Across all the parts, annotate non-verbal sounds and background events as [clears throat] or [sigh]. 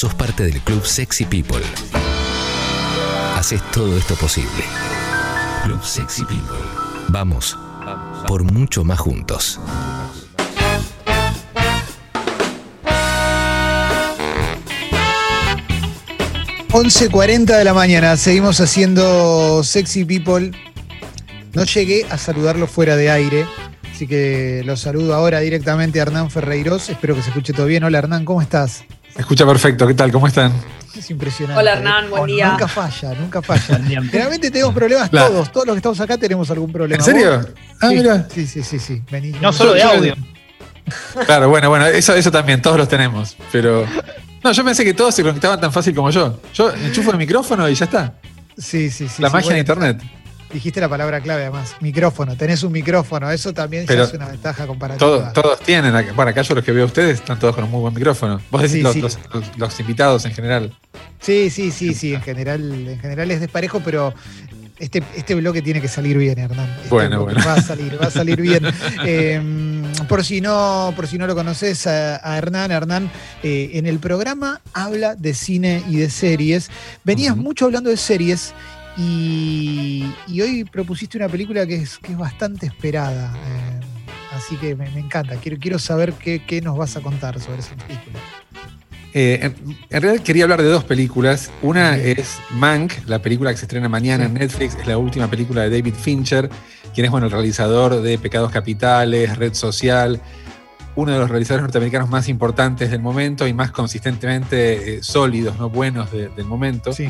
sos parte del club Sexy People. Haces todo esto posible. Club Sexy People. Vamos por mucho más juntos. 11.40 de la mañana, seguimos haciendo Sexy People. No llegué a saludarlo fuera de aire, así que lo saludo ahora directamente a Hernán Ferreiros. Espero que se escuche todo bien. Hola Hernán, ¿cómo estás? Escucha perfecto, ¿qué tal? ¿Cómo están? Es impresionante. Hola Hernán, buen Oh, día. Nunca falla, nunca falla. Generalmente tenemos problemas La- todos, todos los que estamos acá tenemos algún problema. ¿En serio? ¿Vos? Ah, sí, mira. Sí, sí, sí, sí. Vení. No solo de audio. Claro, bueno, bueno, eso, eso también, todos los tenemos. Pero. No, yo pensé que todos se conectaban tan fácil como yo. Yo enchufo el micrófono y ya está. Sí, sí, sí. La sí, magia bueno, de internet. Dijiste la palabra clave además. Micrófono. Tenés un micrófono. Eso también ya es una ventaja comparativa. Todos, todos tienen. Bueno, acá yo los que veo a ustedes están todos con un muy buen micrófono. Vos decís Sí, los, sí. los- los- los invitados en general. Sí, sí, sí, sí. En general, en general es desparejo, pero este, este bloque tiene que salir bien, Hernán. Este Bueno, bueno. Va a salir, va a salir bien. [laughs] Eh, por si no, por si no lo conoces a, a Hernán, Hernán eh, en el programa habla de cine y de series. Venías mucho hablando de series. Y, y hoy propusiste una película que es, que es bastante esperada. eh, así que me, me encanta. Quiero, quiero saber qué, qué nos vas a contar sobre esa película. Eh, en, en realidad quería hablar de dos películas. Una es Mank, la película que se estrena mañana en Netflix. Es la última película de David Fincher, quien es bueno, el realizador de Pecados Capitales, Red Social, uno de los realizadores norteamericanos más importantes del momento y más consistentemente eh, sólidos, no buenos de- del momento. Sí.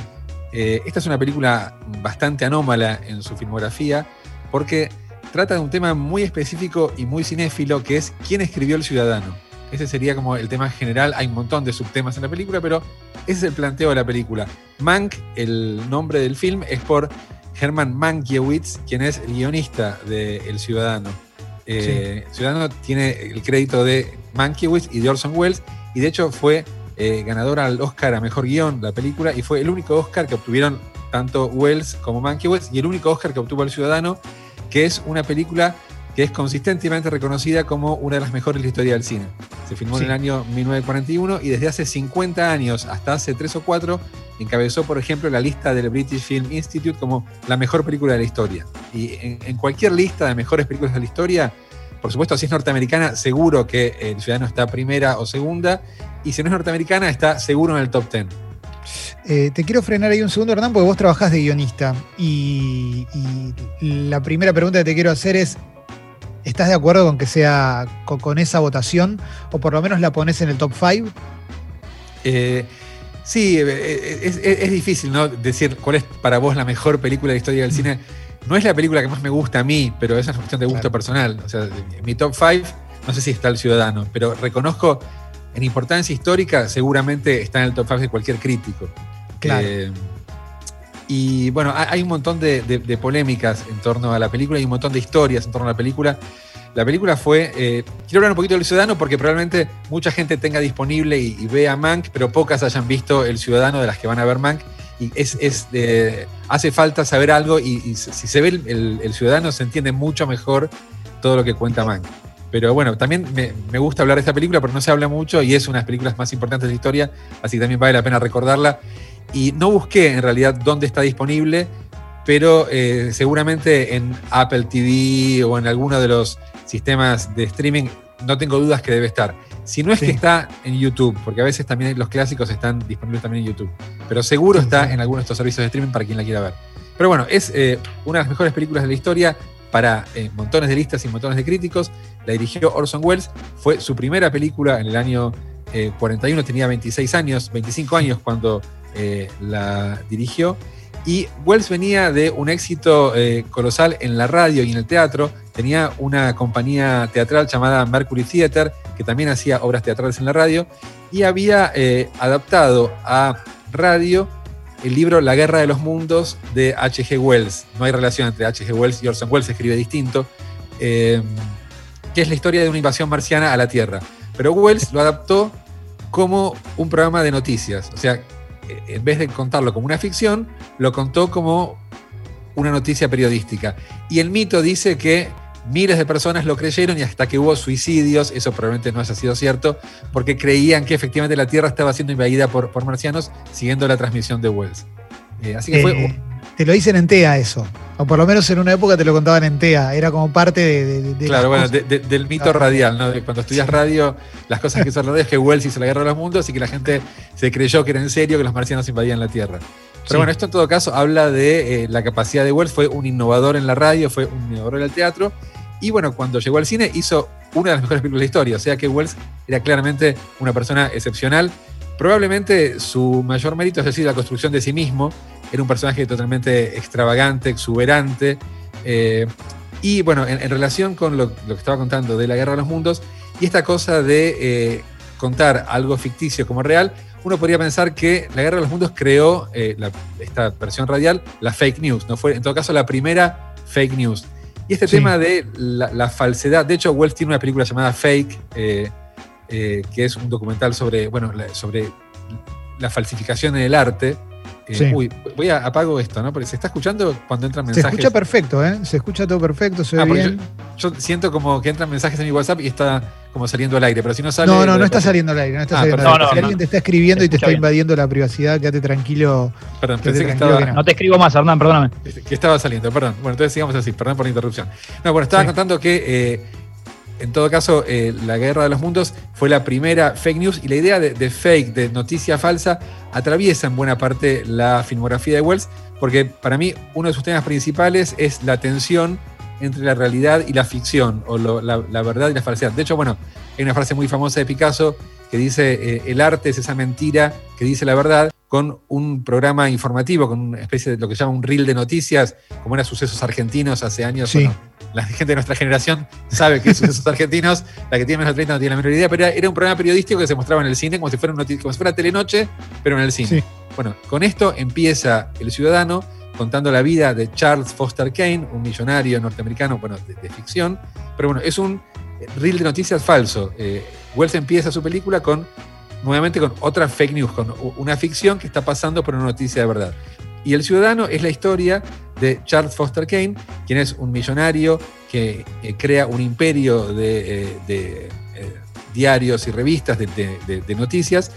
Eh, esta es una película bastante anómala en su filmografía porque trata de un tema muy específico y muy cinéfilo que es quién escribió El Ciudadano. Ese sería como el tema general. Hay un montón de subtemas en la película, pero ese es el planteo de la película. Mank, el nombre del film, es por Herman Mankiewicz, quien es el guionista de El Ciudadano. Eh, El Ciudadano tiene el crédito de Mankiewicz y de Orson Welles, y de hecho fue eh, ganadora al Oscar a Mejor Guión la película, y fue el único Oscar que obtuvieron tanto Welles como Mankiewicz, y el único Oscar que obtuvo El Ciudadano, que es una película que es consistentemente reconocida como una de las mejores de la historia del cine. Se filmó Sí. en el año 1941 y desde hace 50 años, hasta hace 3 o 4, encabezó, por ejemplo, la lista del British Film Institute como la mejor película de la historia. Y en, en cualquier lista de mejores películas de la historia, por supuesto, si es norteamericana, seguro que El Ciudadano está primera o segunda, y si no es norteamericana, está seguro en el top 10. Eh, te quiero frenar ahí un segundo, Hernán, porque vos trabajás de guionista. Y, y la primera pregunta que te quiero hacer es: ¿estás de acuerdo con que sea con, con esa votación? ¿O por lo menos la pones en el top 5? Eh, sí, eh, es, es- es difícil ¿no? decir cuál es para vos la mejor película de la historia del cine. No es la película que más me gusta a mí, pero esa es una cuestión de gusto Claro. personal. O sea, en mi top 5, no sé si está El Ciudadano, pero reconozco en importancia histórica, seguramente está en el top 5 de cualquier crítico. Claro. Eh, y bueno, ha- hay un montón de, de- de polémicas en torno a la película y un montón de historias en torno a la película. La película fue. eh, quiero hablar un poquito del Ciudadano porque probablemente mucha gente tenga disponible y, y vea Mank, pero pocas hayan visto El Ciudadano de las que van a ver Mank. Y es, es hace falta saber algo y, y si se ve el, el- el Ciudadano se entiende mucho mejor todo lo que cuenta Mank. Pero bueno, también me, me gusta hablar de esta película porque no se habla mucho y es una de las películas más importantes de la historia, así que también vale la pena recordarla. Y no busqué en realidad dónde está disponible, pero eh, seguramente en Apple TV o en alguno de los sistemas de streaming, no tengo dudas que debe estar. Si no es Sí. que está en YouTube, porque a veces también los clásicos están disponibles también en YouTube, pero seguro Sí, está sí. en alguno de estos servicios de streaming para quien la quiera ver. Pero bueno, es eh, una de las mejores películas de la historia para eh, montones de listas y montones de críticos. La dirigió Orson Welles, fue su primera película en el año eh, 41, tenía 26 años, 25 años cuando eh, la dirigió. Y Wells venía de un éxito eh, colosal en la radio y en el teatro. Tenía una compañía teatral llamada Mercury Theater, que también hacía obras teatrales en la radio, y había eh, adaptado a radio el libro La Guerra de los Mundos de H.G. Wells. No hay relación entre H.G. Wells y Orson Welles, escribe distinto, eh, que es la historia de una invasión marciana a la Tierra. Pero Wells lo adaptó como un programa de noticias. O sea, eh, en vez de contarlo como una ficción, lo contó como una noticia periodística. Y el mito dice que miles de personas lo creyeron y hasta que hubo suicidios, eso probablemente no haya sido cierto, porque creían que efectivamente la Tierra estaba siendo invadida por, por marcianos siguiendo la transmisión de Wells. Eh, así que fue eh, te lo dicen en TEA eso. O por lo menos en una época te lo contaban en TEA. Era como parte de. claro, bueno, del mito radial, ¿no? cuando estudias radio, las cosas que [laughs] son radio es que Wells hizo la guerra de los mundos y que la gente se creyó que era en serio que los marcianos invadían la Tierra. Pero bueno, esto en todo caso habla de eh, la capacidad de Wells. Fue un innovador en la radio, fue un innovador en el teatro. Y bueno, cuando llegó al cine hizo una de las mejores películas de la historia. O sea que Wells era claramente una persona excepcional. Probablemente su mayor mérito es decir, la construcción de sí mismo era un personaje totalmente extravagante, exuberante. Eh, y bueno, en, relación con lo, que estaba contando de la Guerra de los Mundos, y esta cosa de eh, contar algo ficticio como real, uno podría pensar que la Guerra de los Mundos creó eh, esta versión radial, la fake news, ¿no? Fue en todo caso la primera fake news. Y este tema de la, falsedad, de hecho Wells tiene una película llamada Fake, que es un documental sobre, bueno, sobre la falsificación en el arte, eh, uy, voy a apago esto, ¿no? Porque se está escuchando cuando entran mensajes. Se escucha perfecto, ¿eh? Se escucha todo perfecto, se ve ah, bien. Yo, siento como que entran mensajes en mi WhatsApp y está como saliendo al aire, pero si no sale. No, no, no está saliendo al aire. No está ah, saliendo al aire. si alguien te está escribiendo y te está invadiendo la privacidad, quédate tranquilo. Perdón, pensé que estaba. No. te escribo más, Hernán, perdóname. Que estaba saliendo, perdón. Bueno, entonces sigamos así, perdón por la interrupción. No, bueno, estaba contando que. Eh, en todo caso, eh, la Guerra de los Mundos fue la primera fake news y la idea de, fake, de noticia falsa, atraviesa en buena parte la filmografía de Wells, porque para mí uno de sus temas principales es la tensión entre la realidad y la ficción, o la, verdad y la falsedad. De hecho, bueno, hay una frase muy famosa de Picasso que dice, eh, el arte es esa mentira que dice la verdad, con un programa informativo, con una especie de lo que se llama un reel de noticias, como era Sucesos Argentinos hace años la gente de nuestra generación sabe que esos [laughs] argentinos, la que tiene menos de 30 no tiene la menor idea, pero era, un programa periodístico que se mostraba en el cine como si fuera, como si fuera telenoche, pero en el cine. Bueno, con esto empieza El Ciudadano contando la vida de Charles Foster Kane, un millonario norteamericano, bueno, de, ficción, pero bueno, es un reel de noticias falso. Eh, Wells empieza su película con nuevamente con otra fake news, con una ficción que está pasando por una noticia de verdad. Y El Ciudadano es la historia de Charles Foster Kane, quien es un millonario que eh, crea un imperio de, eh, eh, diarios y revistas de, noticias,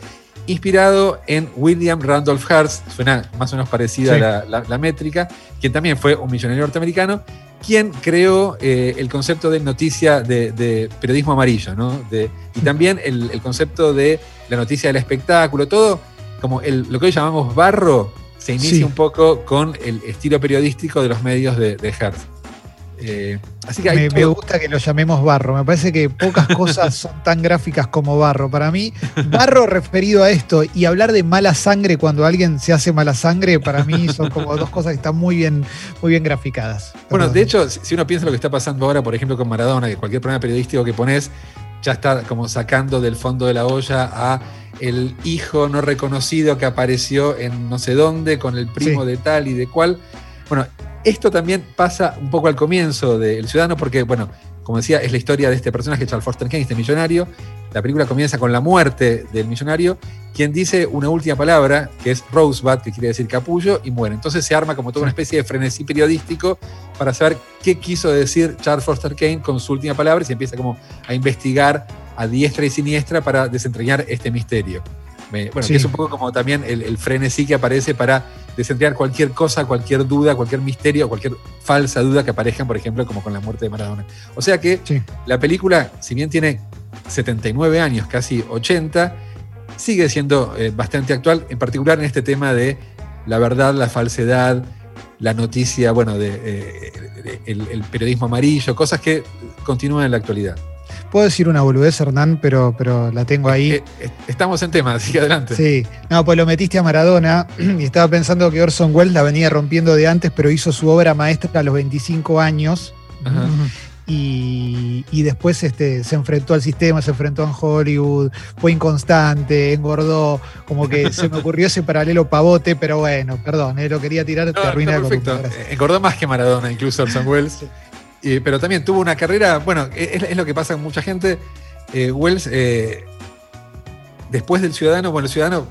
inspirado en William Randolph Hearst, suena más o menos parecida a la, métrica, quien también fue un millonario norteamericano, quien creó el concepto de noticia de, periodismo amarillo, ¿no? y también el, concepto de la noticia del espectáculo, todo como lo que hoy llamamos barro, se inicia un poco con el estilo periodístico de los medios de, de Hertz. Eh, así que me, gusta que lo llamemos barro. Me parece que pocas [laughs] cosas son tan gráficas como barro. Para mí, barro referido a esto y hablar de mala sangre cuando alguien se hace mala sangre, para mí son como dos cosas que están muy bien, muy bien graficadas. Bueno, de hecho, si uno piensa lo que está pasando ahora, por ejemplo, con Maradona, que cualquier programa periodístico que pones ya está como sacando del fondo de la olla a el hijo no reconocido que apareció en no sé dónde con el primo de tal y de cual. Bueno, esto también pasa un poco al comienzo del Ciudadano porque, bueno, como decía, es la historia de este personaje, Charles Foster Kane, este millonario. La película comienza con la muerte del millonario, quien dice una última palabra, que es Rosebud, que quiere decir capullo, y muere. Entonces se arma como toda una especie de frenesí periodístico para saber qué quiso decir Charles Foster Kane con su última palabra y se empieza como a investigar a diestra y siniestra para desentrañar este misterio. bueno, que es un poco como también el, frenesí que aparece para desentrañar cualquier cosa, cualquier duda, cualquier misterio, cualquier falsa duda que aparezca, por ejemplo, como con la muerte de Maradona. O sea que la película, si bien tiene 79 años, casi 80, sigue siendo eh, bastante actual, en particular en este tema de la verdad, la falsedad, la noticia, bueno, de, eh, el periodismo amarillo, cosas que continúan en la actualidad. Puedo decir una boludez, Hernán, pero, pero la tengo ahí. Eh, eh, estamos en tema, así que adelante. Sí, no, pues lo metiste a Maradona [clears throat] y estaba pensando que Orson Welles la venía rompiendo de antes, pero hizo su obra maestra a los 25 años. Y, después este, se enfrentó al sistema, se enfrentó en Hollywood, fue inconstante, engordó, como que se me ocurrió ese paralelo pavote, pero bueno, perdón, eh, lo quería tirar, te arruina perfecto. Engordó más que Maradona, incluso Orson Welles pero también tuvo una carrera, bueno, es, lo que pasa con mucha gente. Eh, Wells, eh, después del Ciudadano, bueno, el Ciudadano,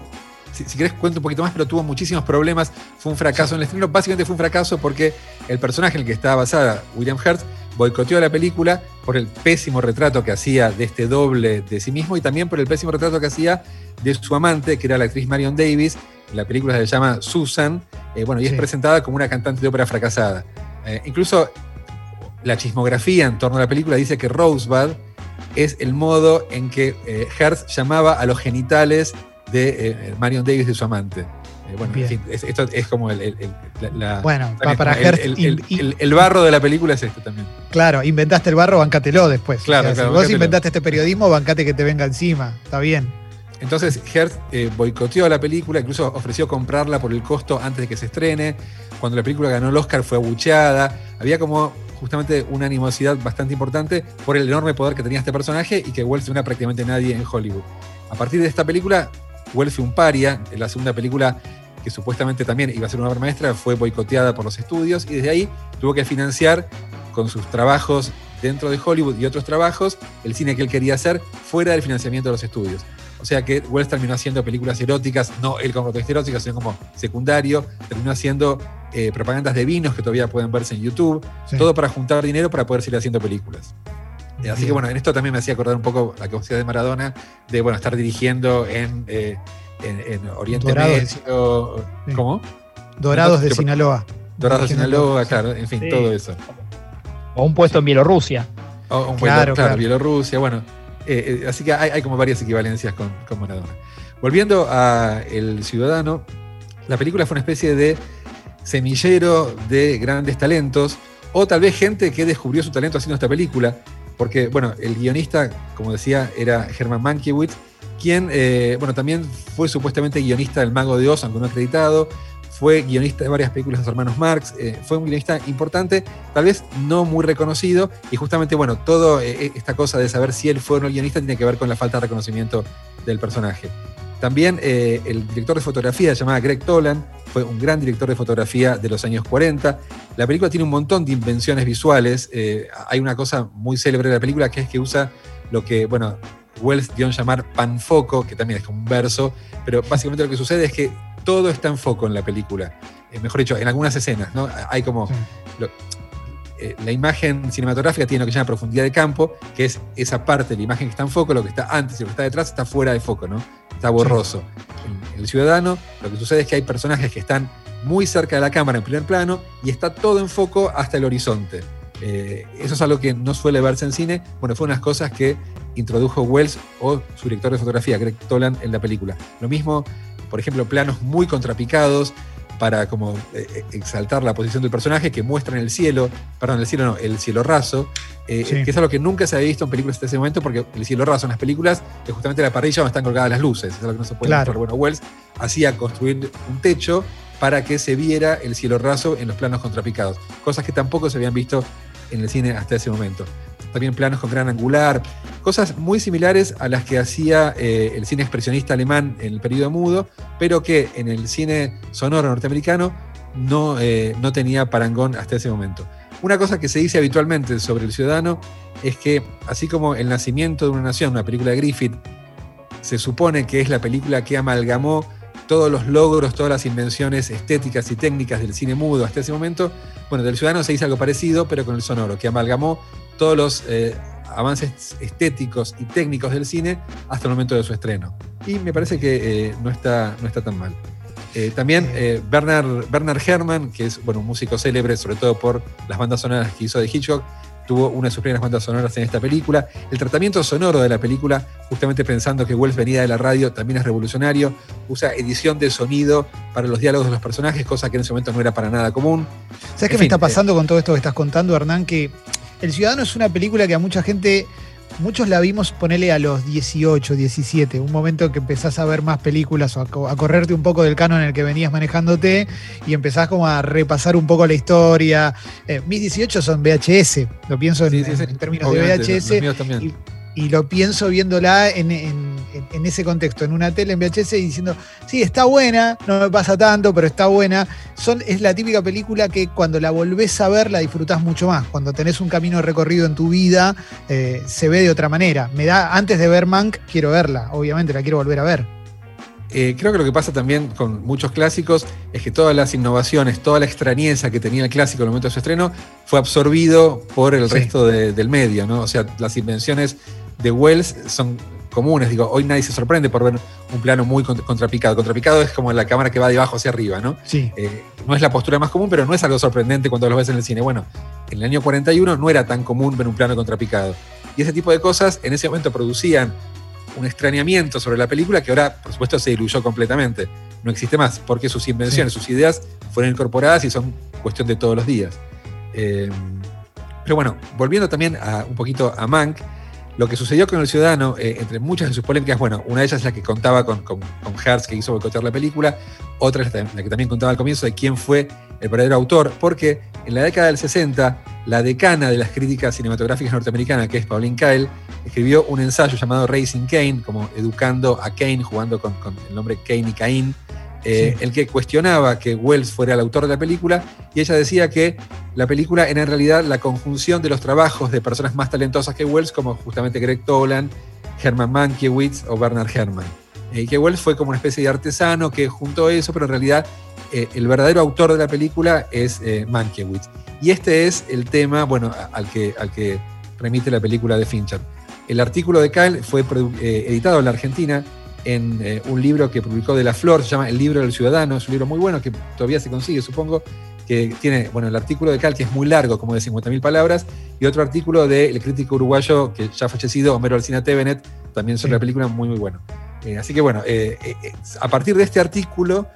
si, si, querés cuento un poquito más, pero tuvo muchísimos problemas, fue un fracaso en el estreno, básicamente fue un fracaso porque el personaje en el que estaba basada, William Hertz, boicoteó la película por el pésimo retrato que hacía de este doble de sí mismo y también por el pésimo retrato que hacía de su amante, que era la actriz Marion Davis. La película se llama Susan, eh, bueno, y es presentada como una cantante de ópera fracasada. Eh, incluso la chismografía en torno a la película dice que Rosebud es el modo en que eh, Hertz llamaba a los genitales de Marion Davis de su amante. bueno, esto es como el, bueno, para el, barro de la película es este también. Claro, inventaste el barro, bancátelo después. Claro, si vos inventaste este periodismo, bancate que te venga encima. Está bien. Entonces Hertz eh, boicoteó la película, incluso ofreció comprarla por el costo antes de que se estrene. Cuando la película ganó el Oscar fue abucheada. Había como justamente una animosidad bastante importante por el enorme poder que tenía este personaje y que Wells no era prácticamente nadie en Hollywood. A partir de esta película, Wells fue un paria. La segunda película que supuestamente también iba a ser una obra maestra, fue boicoteada por los estudios y desde ahí tuvo que financiar con sus trabajos dentro de Hollywood y otros trabajos el cine que él quería hacer fuera del financiamiento de los estudios. O sea que Wells terminó haciendo películas eróticas, no él como protagonista erótica, sino como secundario. Terminó haciendo eh, propagandas de vinos que todavía pueden verse en YouTube. Todo para juntar dinero para poder seguir haciendo películas. Eh, así que bueno, en esto también me hacía acordar un poco la capacidad de Maradona de bueno, estar dirigiendo en, eh, Oriente Medio. ¿Cómo? Dorados de Sinaloa. Dorados de Sinaloa, claro, en fin, todo eso. O un puesto en Bielorrusia. O un puesto, claro, Bielorrusia, bueno. Eh, eh, así que hay, como varias equivalencias con, con Maradona. Volviendo a El Ciudadano, la película fue una especie de semillero de grandes talentos, o tal vez gente que descubrió su talento haciendo esta película, porque, bueno, el guionista, como decía, era Herman Mankiewicz, quien, eh, bueno, también fue supuestamente guionista del Mago de Oz, aunque no acreditado, fue guionista de varias películas de los hermanos Marx, eh, fue un guionista importante, tal vez no muy reconocido, y justamente, bueno, toda eh, esta cosa de saber si él fue o no guionista tiene que ver con la falta de reconocimiento del personaje. También el director de fotografía, llamado Greg Tolan, fue un gran director de fotografía de los años 40. La película tiene un montón de invenciones visuales. hay una cosa muy célebre de la película que es que usa lo que, bueno, Wells dio a llamar panfoco, que también es como un verso, pero básicamente lo que sucede es que todo está en foco en la película. Eh, mejor dicho, en algunas escenas, ¿no? Hay como. Eh, la imagen cinematográfica tiene lo que se llama profundidad de campo, que es esa parte de la imagen que está en foco, lo que está antes y lo que está detrás está fuera de foco, ¿no? Está borroso. En el ciudadano, lo que sucede es que hay personajes que están muy cerca de la cámara en primer plano y está todo en foco hasta el horizonte. Eh, eso es algo que no suele verse en cine. Bueno, fue unas cosas que introdujo Wells o su director de fotografía, Greg Toland, en la película. Lo mismo por ejemplo, planos muy contrapicados para como eh, eh, exaltar la posición del personaje que muestran el cielo, perdón, el cielo no, el cielo raso, eh, que es algo que nunca se había visto en películas hasta ese momento, porque el cielo raso en las películas es justamente la parrilla donde están colgadas las luces, es algo que no se puede claro. Bueno, Wells hacía construir un techo para que se viera el cielo raso en los planos contrapicados, cosas que tampoco se habían visto en el cine hasta ese momento también planos con gran angular, cosas muy similares a las que hacía eh, el cine expresionista alemán en el periodo mudo, pero que en el cine sonoro norteamericano no, eh, no tenía parangón hasta ese momento. Una cosa que se dice habitualmente sobre El Ciudadano es que, así como El Nacimiento de una Nación, una película de Griffith, se supone que es la película que amalgamó todos los logros, todas las invenciones estéticas y técnicas del cine mudo hasta ese momento, bueno, del Ciudadano se dice algo parecido, pero con el sonoro, que amalgamó todos los eh, avances estéticos y técnicos del cine hasta el momento de su estreno. Y me parece que eh, no, está, no está tan mal. Eh, también Bernard, Bernard Herrmann, que es bueno, un músico célebre, sobre todo por las bandas sonoras que hizo de Hitchcock, tuvo una de sus primeras bandas sonoras en esta película. El tratamiento sonoro de la película, justamente pensando que Wells venía de la radio, también es revolucionario. Usa edición de sonido para los diálogos de los personajes, cosa que en ese momento no era para nada común. ¿Sabes qué me está pasando con todo esto que estás contando, Hernán? Que el Ciudadano es una película que a mucha gente, muchos la vimos ponerle a los 18, 17, un momento que empezás a ver más películas o a, correrte un poco del canon en el que venías manejándote y empezás como a repasar un poco la historia. Eh, mis 18 son VHS, lo pienso en, términos de VHS y lo pienso viéndola en, ese contexto, en una tele en VHS y diciendo, sí, está buena, no me pasa tanto, pero está buena. Son, es la típica película que cuando la volvés a ver la disfrutás mucho más. Cuando tenés un camino recorrido en tu vida, eh, se ve de otra manera. Me da, antes de ver Mank, quiero verla, obviamente, la quiero volver a ver. eh, creo que lo que pasa también con muchos clásicos es que todas las innovaciones, toda la extrañeza que tenía el clásico en el momento de su estreno fue absorbido por el Sí. resto de- del medio, ¿no? O sea, las invenciones de Wells son comunes. Digo, hoy nadie se sorprende por ver un plano muy cont- contrapicado. Contrapicado es como la cámara que va de abajo hacia arriba, ¿no? Sí. Eh, no es la postura más común, pero no es algo sorprendente cuando lo ves en el cine. Bueno, en el año 41 no era tan común ver un plano contrapicado. Y ese tipo de cosas en ese momento producían un extrañamiento sobre la película que ahora, por supuesto, se diluyó completamente. No existe más, porque sus invenciones, sus ideas fueron incorporadas y son cuestión de todos los días. Eh, pero bueno, volviendo también a, un poquito a Mank, lo que sucedió con El Ciudadano, eh, entre muchas de sus polémicas, bueno, una de ellas es la que contaba con, con, Hertz, que hizo boicotear la película, otra es la, que también contaba al comienzo de quién fue el verdadero autor, porque en la década del 60, la decana de las críticas cinematográficas norteamericanas, que es Pauline Kael, escribió un ensayo llamado Racing Kane, como educando a Kane, jugando con, con el nombre Kane y Cain, eh, Sí. el que cuestionaba que Wells fuera el autor de la película, y ella decía que la película era en realidad la conjunción de los trabajos de personas más talentosas que Wells, como justamente Greg Toland, Herman Mankiewicz o Bernard Herrmann. Eh, Y que Wells fue como una especie de artesano que juntó eso, pero en realidad eh, el verdadero autor de la película es Mankiewicz. Y este es el tema, bueno, al que, al que remite la película de Fincher. El artículo de Kyle fue editado en la Argentina en eh, un libro que publicó De la Flor, se llama El libro del ciudadano, es un libro muy bueno que todavía se consigue, supongo, que tiene, bueno, el artículo de Cal, que es muy largo, como de 50.000 palabras, y otro artículo del crítico uruguayo que ya ha fallecido, Homero Alcina Tevenet, también sobre Sí. la película, muy, muy bueno. Eh, así que bueno, eh, a partir de este artículo,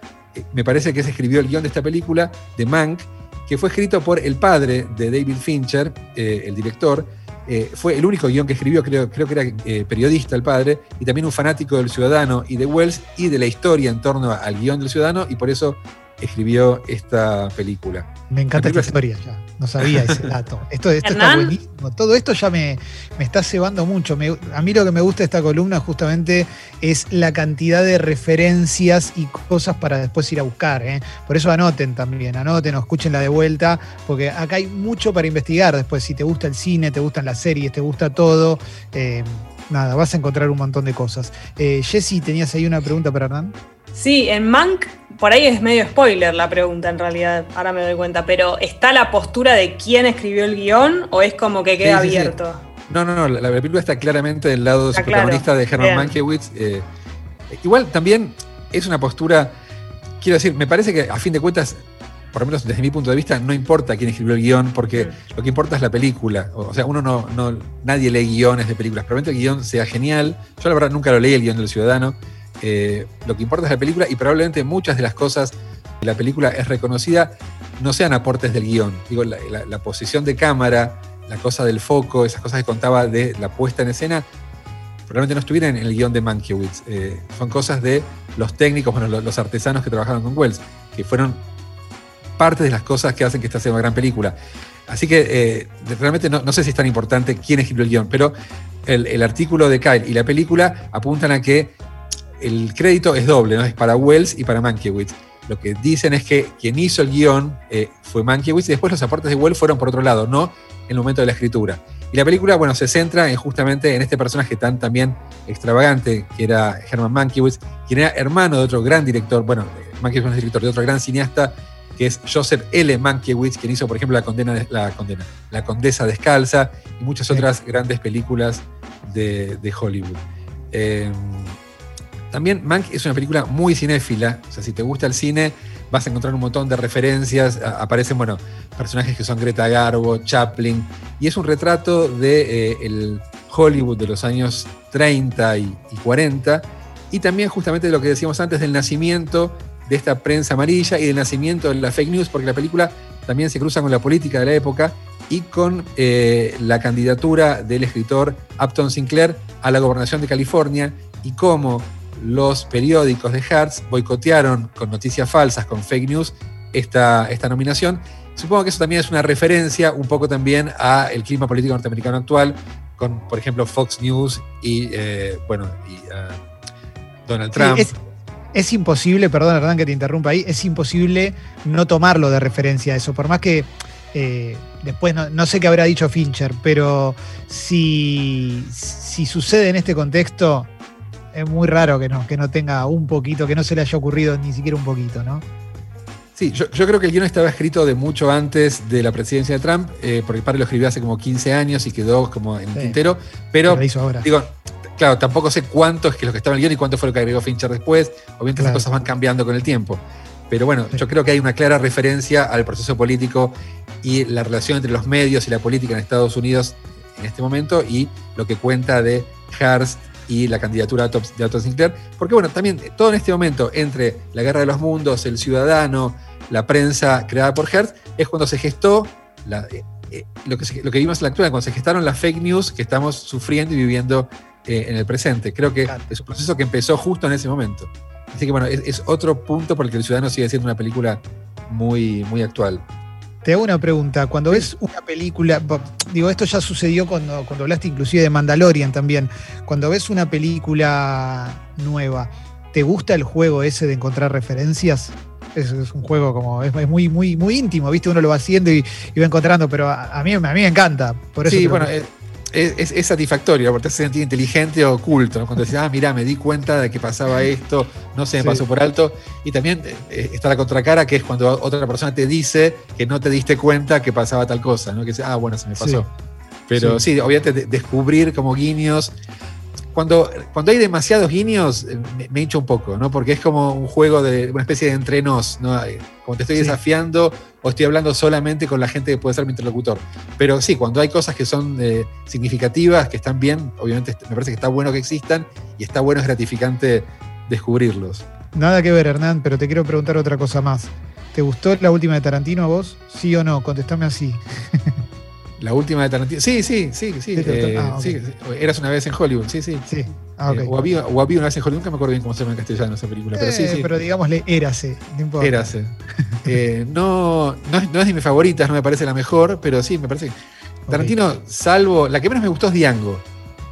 me parece que se escribió el guion de esta película, de Mank, que fue escrito por el padre de David Fincher, el director. Eh, fue el único guion que escribió, creo, creo que era eh, periodista el padre, y también un fanático del Ciudadano y de Wells y de la historia en torno al guion del Ciudadano, y por eso escribió esta película. Me encanta esta historia ya. No sabía ese [laughs] dato. Esto, esto está buenísimo. Todo esto ya me, me está cebando mucho. Me- a mí lo que me gusta de esta columna justamente es la cantidad de referencias y cosas para después ir a buscar. ¿eh? Por eso anoten también, anoten o escúchenla de vuelta, porque acá hay mucho para investigar después. Si te gusta el cine, te gustan las series, te gusta todo, eh, nada, vas a encontrar un montón de cosas. Eh, Jessy, ¿tenías ahí una pregunta para Hernán? Sí, en Mank, por ahí es medio spoiler la pregunta en realidad, ahora me doy cuenta, pero ¿está la postura de quién escribió el guion o es como que queda Sí, sí, sí. abierto? No, no, no, la, la película está claramente del lado de su claro. protagonista de Herman. Mankiewicz. eh, igual también es una postura, quiero decir, me parece que a fin de cuentas, por lo menos desde mi punto de vista, no importa quién escribió el guion, porque Mm. lo que importa es la película. O, o sea, uno no, no, nadie lee guiones de películas. Probablemente el guion sea genial. Yo la verdad nunca lo leí el guion del Ciudadano. Eh, lo que importa es la película y probablemente muchas de las cosas que la película es reconocida no sean aportes del guion. Digo, la, posición de cámara, la cosa del foco, esas cosas que contaba de la puesta en escena, probablemente no estuvieran en el guion de Mankiewicz. Eh, son cosas de los técnicos, bueno, los, artesanos que trabajaron con Wells, que fueron parte de las cosas que hacen que esta sea una gran película. Así que eh, realmente no, sé si es tan importante quién escribió el guion, pero el artículo de Kyle y la película apuntan a que el crédito es doble, ¿no? Es para Wells y para Mankiewicz. Lo que dicen es que quien hizo el guion eh, fue Mankiewicz y después los aportes de Wells fueron por otro lado, no en el momento de la escritura. Y la película, bueno, se centra en justamente en este personaje tan también extravagante que era Herman Mankiewicz, quien era hermano de otro gran director, bueno, eh, Mankiewicz es director, de otro gran cineasta que es Joseph L. Mankiewicz, quien hizo, por ejemplo, La Condena, la, condena, la Condesa Descalza y muchas Sí. otras grandes películas de, de Hollywood. Eh, también Mank es una película muy cinéfila, o sea, si te gusta el cine vas a encontrar un montón de referencias, aparecen, bueno, personajes que son Greta Garbo, Chaplin, y es un retrato de eh, el Hollywood de los años 30 y, y 40, y también justamente de lo que decíamos antes del nacimiento de esta prensa amarilla y del nacimiento de la fake news, porque la película también se cruza con la política de la época y con eh, la candidatura del escritor Upton Sinclair a la gobernación de California y cómo los periódicos de Hertz boicotearon con noticias falsas, con fake news, esta, esta nominación. Supongo que eso también es una referencia un poco también a el clima político norteamericano actual, con, por ejemplo, Fox News y, eh, bueno, y ah, Donald Sí, Trump. es, es imposible, perdón, Hernán, que te interrumpa ahí, es imposible no tomarlo de referencia a eso. Por más que eh, después no, no sé qué habrá dicho Fincher, pero si, si sucede en este contexto, es muy raro que no, que no tenga un poquito, que no se le haya ocurrido ni siquiera un poquito, ¿no? Sí, yo, yo creo que el guion estaba escrito de mucho antes de la presidencia de Trump, eh, porque el padre lo escribió hace como 15 años y quedó como en el Sí. tintero, pero Lo hizo ahora. digo, claro, tampoco sé cuánto es que lo que estaba en el guion y cuánto fue lo que agregó Fincher después, obviamente Claro. esas cosas van cambiando con el tiempo. Pero bueno, Sí. yo creo que hay una clara referencia al proceso político y la relación entre los medios y la política en Estados Unidos en este momento y lo que cuenta de Hearst y la candidatura de Otto- Sinclair. Porque bueno, también todo en este momento entre la guerra de los mundos, el ciudadano, la prensa creada por Hearst, es cuando se gestó la- eh, eh, lo, que se- lo que vimos en la actualidad, cuando se gestaron las fake news que estamos sufriendo y viviendo eh, en el presente. Creo que Claro. es un proceso que empezó justo en ese momento. Así que bueno, es, es otro punto por el que el ciudadano sigue siendo una película muy, muy actual. Te hago una pregunta. Cuando ves una película, digo, esto ya sucedió cuando, cuando hablaste inclusive de Mandalorian también. Cuando ves una película nueva, ¿te gusta el juego ese de encontrar referencias? Es, es un juego como, es, es muy, muy, muy íntimo, ¿viste? Uno lo va haciendo y, y va encontrando, pero a, a mí, a mí me encanta. Por eso sí, bueno. Es, es- es satisfactorio porque te hace sentir inteligente o oculto. ¿no? Cuando decís, ah, mira, me di cuenta de que pasaba esto, no se me Sí. pasó por alto. Y también eh, está la contracara, que es cuando otra persona te dice que no te diste cuenta que pasaba tal cosa, ¿no? Que dice, ah, bueno, se me pasó. Pero sí, obviamente de- descubrir como guiños. Cuando, cuando hay demasiados guiños, eh, me, me hincha un poco, ¿no? Porque es como un juego de una especie de entrenos, ¿no? Como te estoy Sí. desafiando o estoy hablando solamente con la gente que puede ser mi interlocutor. Pero sí, cuando hay cosas que son eh, significativas, que están bien, obviamente me parece que está bueno que existan y está bueno, es gratificante descubrirlos. Nada que ver, Hernán, pero te quiero preguntar otra cosa más. ¿Te gustó la última de Tarantino a vos? ¿Sí o no? Contestame así. [laughs] La última de Tarantino. Sí, sí, sí, eh. Ah, sí. Eras una vez en Hollywood, sí, sí. Sí. Ah. Eh, o, había, o había una vez en Hollywood, nunca me acuerdo bien cómo se llama en castellano esa película, pero sí, Eh, sí. Pero digámosle, érase. No importa. Érase. [laughs] Eh, no, no, es, no es de mis favoritas, no me parece la mejor, pero sí, me parece que. Tarantino, salvo. La que menos me gustó es Diango.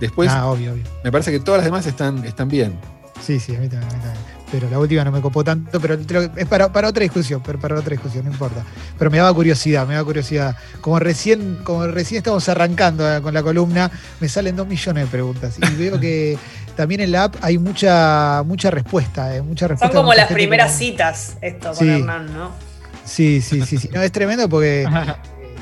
Después, ah, obvio, obvio. me parece que todas las demás están, están bien. Sí, sí, a mí también. a mí también. Pero la última no me copó tanto, pero es para, para otra discusión, pero para otra discusión, no importa. Pero me daba curiosidad, me daba curiosidad. Como recién, como recién estamos arrancando eh, con la columna, me salen dos millones de preguntas. Y veo que [laughs] también en la app hay mucha, mucha respuesta, eh, mucha Son respuesta. de como las primeras citas, esto con Sí. Hernán, ¿no? Sí, sí, sí, sí. No, es tremendo porque eh,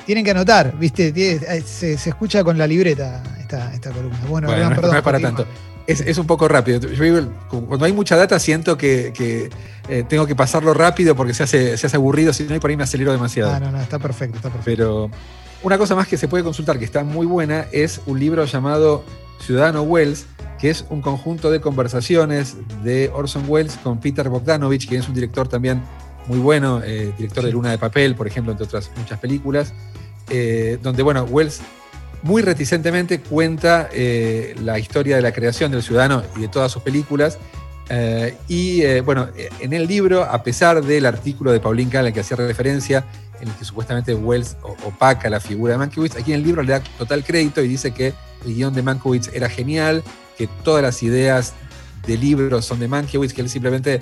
tienen que anotar, ¿viste? Eh, se, se escucha con la libreta esta, esta columna. Bueno, no, es- perdón, no es para tanto. Es, es un poco rápido. Yo digo, cuando hay mucha data, siento que, que, eh, tengo que pasarlo rápido porque se hace, se hace aburrido, si no, y por ahí me acelero demasiado. Ah, no, no, está perfecto, está perfecto. Pero una cosa más que se puede consultar que está muy buena es un libro llamado Ciudadano Wells, que es un conjunto de conversaciones de Orson Welles con Peter Bogdanovich, que es un director también muy bueno, eh, director de. Luna de Papel, por ejemplo, entre otras muchas películas, eh, donde, bueno, Wells muy reticentemente cuenta eh, la historia de la creación del ciudadano y de todas sus películas. Eh, y eh, bueno, en el libro, a pesar del artículo de Pauline Kael al que hacía referencia, en el que supuestamente Wells opaca la figura de Mankiewicz, aquí en el libro le da total crédito y dice que el guion de Mankiewicz era genial, que todas las ideas del libro son de Mankiewicz, que él simplemente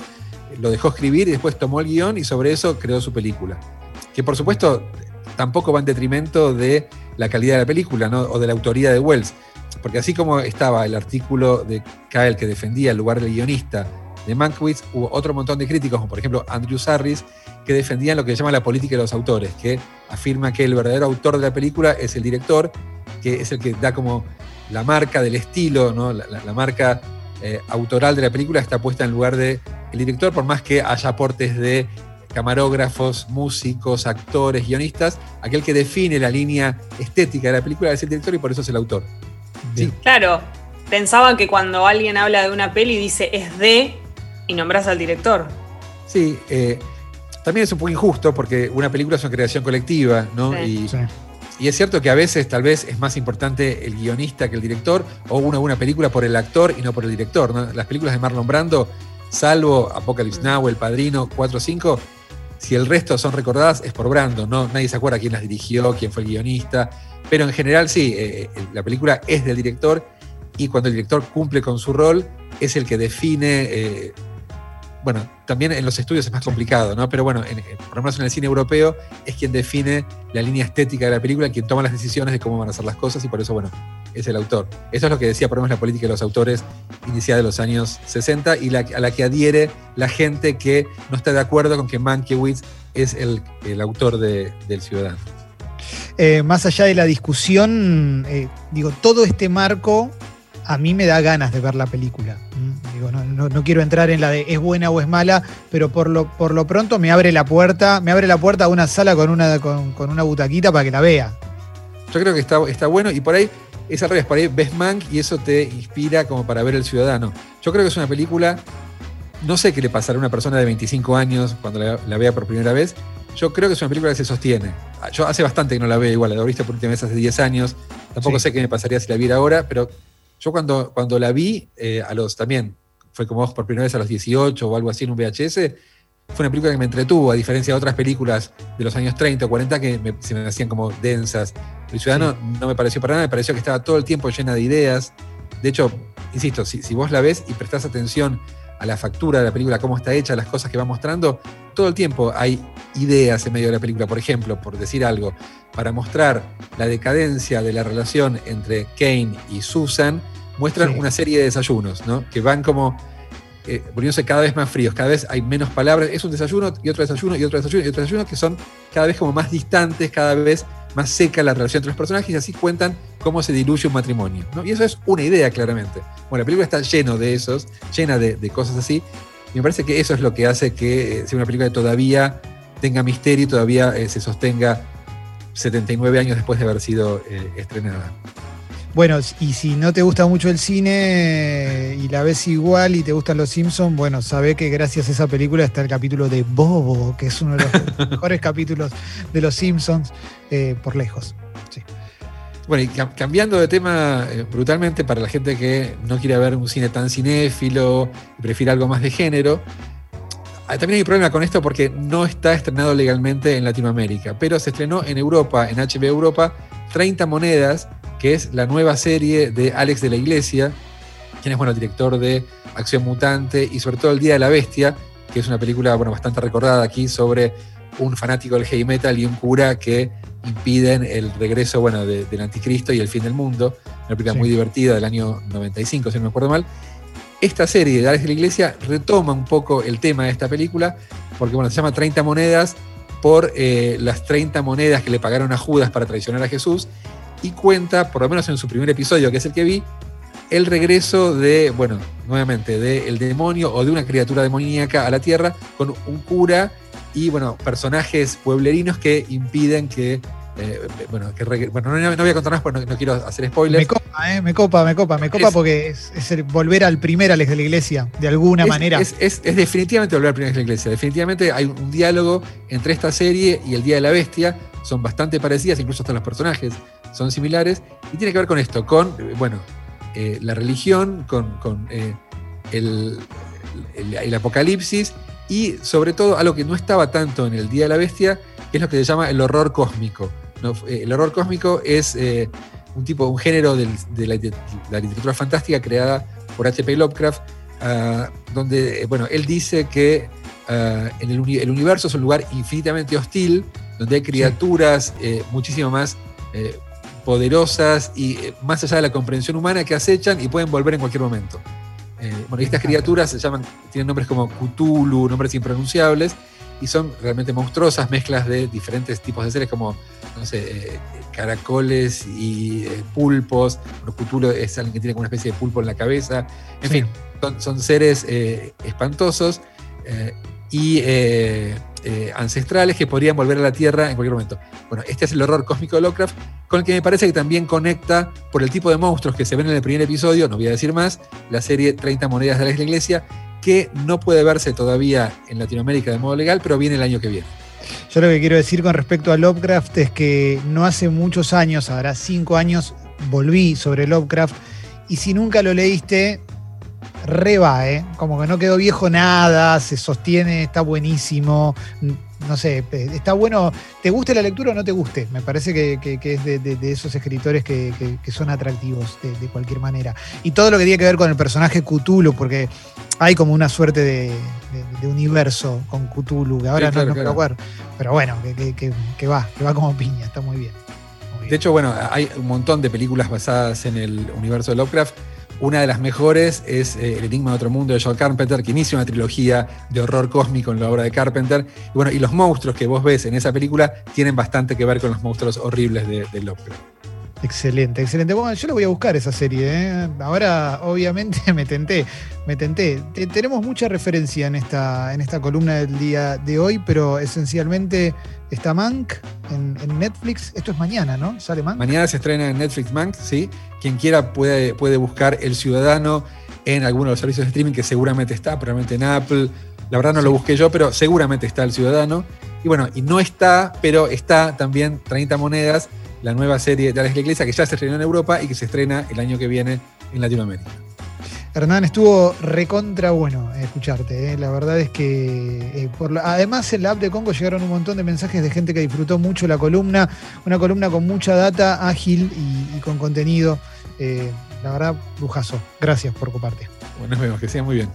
lo dejó escribir y después tomó el guion y sobre eso creó su película. Que por supuesto tampoco va en detrimento de la calidad de la película o de la autoría de Wells. Porque así como estaba el artículo de Kyle que defendía el lugar del guionista de Mankiewicz, hubo otro montón de críticos, como por ejemplo Andrew Sarris, que defendían lo que se llama la política de los autores, que afirma que el verdadero autor de la película es el director, que es el que da como la marca del estilo, ¿no? la, marca eh, autoral de la película está puesta en lugar del director, por más que haya aportes de camarógrafos, músicos, actores, guionistas, aquel que define la línea estética de la película es el director y por eso es el autor. Bien. Claro, pensaban que cuando alguien habla de una peli dice es de y nombras al director. Sí, eh, también es un poco injusto porque una película es una creación colectiva, ¿no? Sí. Y, Sí. y es cierto que a veces tal vez es más importante el guionista que el director, o una buena película por el actor y no por el director. ¿no? Las películas de Marlon Brando, salvo Apocalypse Now, El Padrino, 4 o 5, si el resto son recordadas es por Brando, ¿no? Nadie se acuerda quién las dirigió, quién fue el guionista, pero en general sí, eh, eh, la película es del director y cuando el director cumple con su rol es el que define eh, bueno, también en los estudios es más complicado, ¿no? Pero bueno, en, por lo menos en el cine europeo es quien define la línea estética de la película, quien toma las decisiones de cómo van a ser las cosas y por eso, bueno, es el autor. Eso es lo que decía, por lo menos, la política de los autores iniciada de los años 60 y la, a la que adhiere la gente que no está de acuerdo con que Mankiewicz es el, el autor de, del Ciudadano. Eh, más allá de la discusión, eh, digo, todo este marco a mí me da ganas de ver la película. Digo, no, no- no quiero entrar en la de es buena o es mala, pero por lo, por lo pronto me abre la puerta, me abre la puerta a una sala con una, con, con una butaquita para que la vea. Yo creo que está, está bueno y por ahí es al revés, por ahí ves Mank y eso te inspira como para ver El Ciudadano. Yo creo que es una película, no sé qué le pasará a una persona de 25 años cuando la, la vea por primera vez. Yo creo que es una película que se sostiene. Yo hace bastante que no la veo igual, la viste por última vez hace 10 años. Tampoco Sí. sé qué me pasaría si la viera ahora, pero yo cuando, cuando la vi, eh, a los también, fue como vos por primera vez a los 18 o algo así en un VHS, fue una película que me entretuvo, a diferencia de otras películas de los años 30 o 40 que me- se me hacían como densas. El Ciudadano no me pareció para nada, me pareció que estaba todo el tiempo llena de ideas. De hecho, insisto, si, si vos la ves y prestás atención a la factura de la película, cómo está hecha, las cosas que va mostrando, todo el tiempo hay ideas en medio de la película. Por ejemplo, por decir algo, para mostrar la decadencia de la relación entre Kane y Susan, muestran Sí. una serie de desayunos, ¿no? Que van como eh, volviéndose cada vez más fríos, cada vez hay menos palabras. Es un desayuno y otro desayuno y otro desayuno y otro desayuno que son cada vez como más distantes, cada vez más seca la relación entre los personajes y así cuentan cómo se diluye un matrimonio. ¿no? Y eso es una idea, claramente. Bueno, la película está lleno de esos, llena de, de cosas así. Y me parece que eso es lo que hace que eh, sea una película que todavía tenga misterio y todavía eh, se sostenga 79 años después de haber sido eh, estrenada. Bueno, y si no te gusta mucho el cine y la ves igual y te gustan los Simpsons, bueno, sabe que gracias a esa película está el capítulo de Bobo, que es uno de los [laughs] mejores capítulos de los Simpsons eh, por lejos. Bueno, y cam- cambiando de tema eh, brutalmente para la gente que no quiere ver un cine tan cinéfilo y prefiere algo más de género, ah, también hay un problema con esto porque no está estrenado legalmente en Latinoamérica, pero se estrenó en Europa, en HBO Europa, 30 Monedas, que es la nueva serie de Alex de la Iglesia, quien es bueno, director de Acción Mutante y sobre todo El Día de la Bestia, que es una película bueno, bastante recordada aquí sobre un fanático del heavy metal y un cura que impiden el regreso bueno, de- del anticristo y el fin del mundo. Una película Sí. muy divertida del año 95, si no me acuerdo mal. Esta serie de Alex de la Iglesia retoma un poco el tema de esta película, porque bueno, se llama 30 monedas por eh, las 30 monedas que le pagaron a Judas para traicionar a Jesús, y cuenta, por lo menos en su primer episodio, que es el que vi, el regreso de, bueno, nuevamente, del demonio o de una criatura demoníaca a la tierra con un cura y, bueno, personajes pueblerinos que impiden que, eh, bueno, que bueno, no, no voy a contar más porque no, no quiero hacer spoilers. Me copa, eh, me copa, me copa, me copa Es- porque es, es el volver al primer Alex de la Iglesia, de alguna es, manera. Es, definitivamente volver a Primera la Iglesia. Definitivamente hay un diálogo entre esta serie y El Día de la Bestia. Son bastante parecidas, incluso hasta los personajes son similares. Y tiene que ver con esto, con, eh, bueno, eh, la religión, con, con, eh, el, el- el apocalipsis y sobre todo algo que no estaba tanto en El Día de la Bestia, que es lo que se llama el horror cósmico. ¿No? Eh, El horror cósmico es eh, un tipo, un género del- de la, de la literatura fantástica creada por H.P. Lovecraft, ah, donde, eh, bueno, él dice que ah, en el, uni- el universo es un lugar infinitamente hostil, donde hay criaturas eh, muchísimo más eh, poderosas y eh, más allá de la comprensión humana que acechan y pueden volver en cualquier momento. Bueno, estas criaturas se llaman, tienen nombres como Cthulhu, nombres impronunciables, y son realmente monstruosas, mezclas de diferentes tipos de seres como, no sé, eh, caracoles y eh, pulpos. Cthulhu es alguien que tiene como una especie de pulpo en la cabeza. En Sí. fin, son, son seres eh, espantosos eh, y ancestrales que podrían volver a la Tierra en cualquier momento. Bueno, este es el horror cósmico de Lovecraft, con el que me parece que también conecta por el tipo de monstruos que se ven en el primer episodio, no voy a decir más, la serie 30 monedas de la Iglesia, que no puede verse todavía en Latinoamérica de modo legal, pero viene el año que viene. Yo lo que quiero decir con respecto a Lovecraft es que no hace muchos años, ahora cinco años, volví sobre Lovecraft y si nunca lo leíste, reba, ¿eh? Como que no quedó viejo nada, se sostiene, está buenísimo. No sé, está bueno. ¿Te guste la lectura o no te guste? Me parece que, que- que es de, de- de esos escritores que, que- que son atractivos de, de cualquier manera. Y todo lo que tiene que ver con el personaje Cthulhu, porque hay como una suerte de, universo con Cthulhu, que ahora Sí, claro, no, no me claro. acuerdo. Pero bueno, que, va, que va como piña, está muy bien. Muy bien. De hecho, bueno, hay un montón de películas basadas en el universo de Lovecraft. Una de las mejores es eh, El Enigma de Otro Mundo de John Carpenter, que inicia una trilogía de horror cósmico en la obra de Carpenter. Y bueno, y los monstruos que vos ves en esa película tienen bastante que ver con los monstruos horribles de, de Lovecraft. Excelente, excelente. Bueno, yo lo voy a buscar esa serie. ¿eh? Ahora, obviamente, [laughs] me tenté, me tenté. Te- tenemos mucha referencia en esta, en esta columna del día de hoy, pero esencialmente está Mank en, en Netflix. Esto es mañana, ¿no? ¿Sale Mank? Mañana se estrena en Netflix Mank, ¿sí? Quien quiera puede, puede buscar El Ciudadano en alguno de los servicios de streaming que seguramente está, probablemente en Apple. La verdad no lo busqué yo, pero seguramente está El Ciudadano. Y bueno, y no está, pero está también 30 Monedas, la nueva serie de Alex la Iglesia que ya se estrenó en Europa y que se estrena el año que viene en Latinoamérica. Hernán, estuvo recontra bueno escucharte. ¿eh? La verdad es que, eh, por la- además en la app de Congo llegaron un montón de mensajes de gente que disfrutó mucho la columna. Una columna con mucha data, ágil y, y con contenido. Eh, la verdad, lujazo. Gracias por ocuparte. Bueno, nos vemos, que sea muy bien.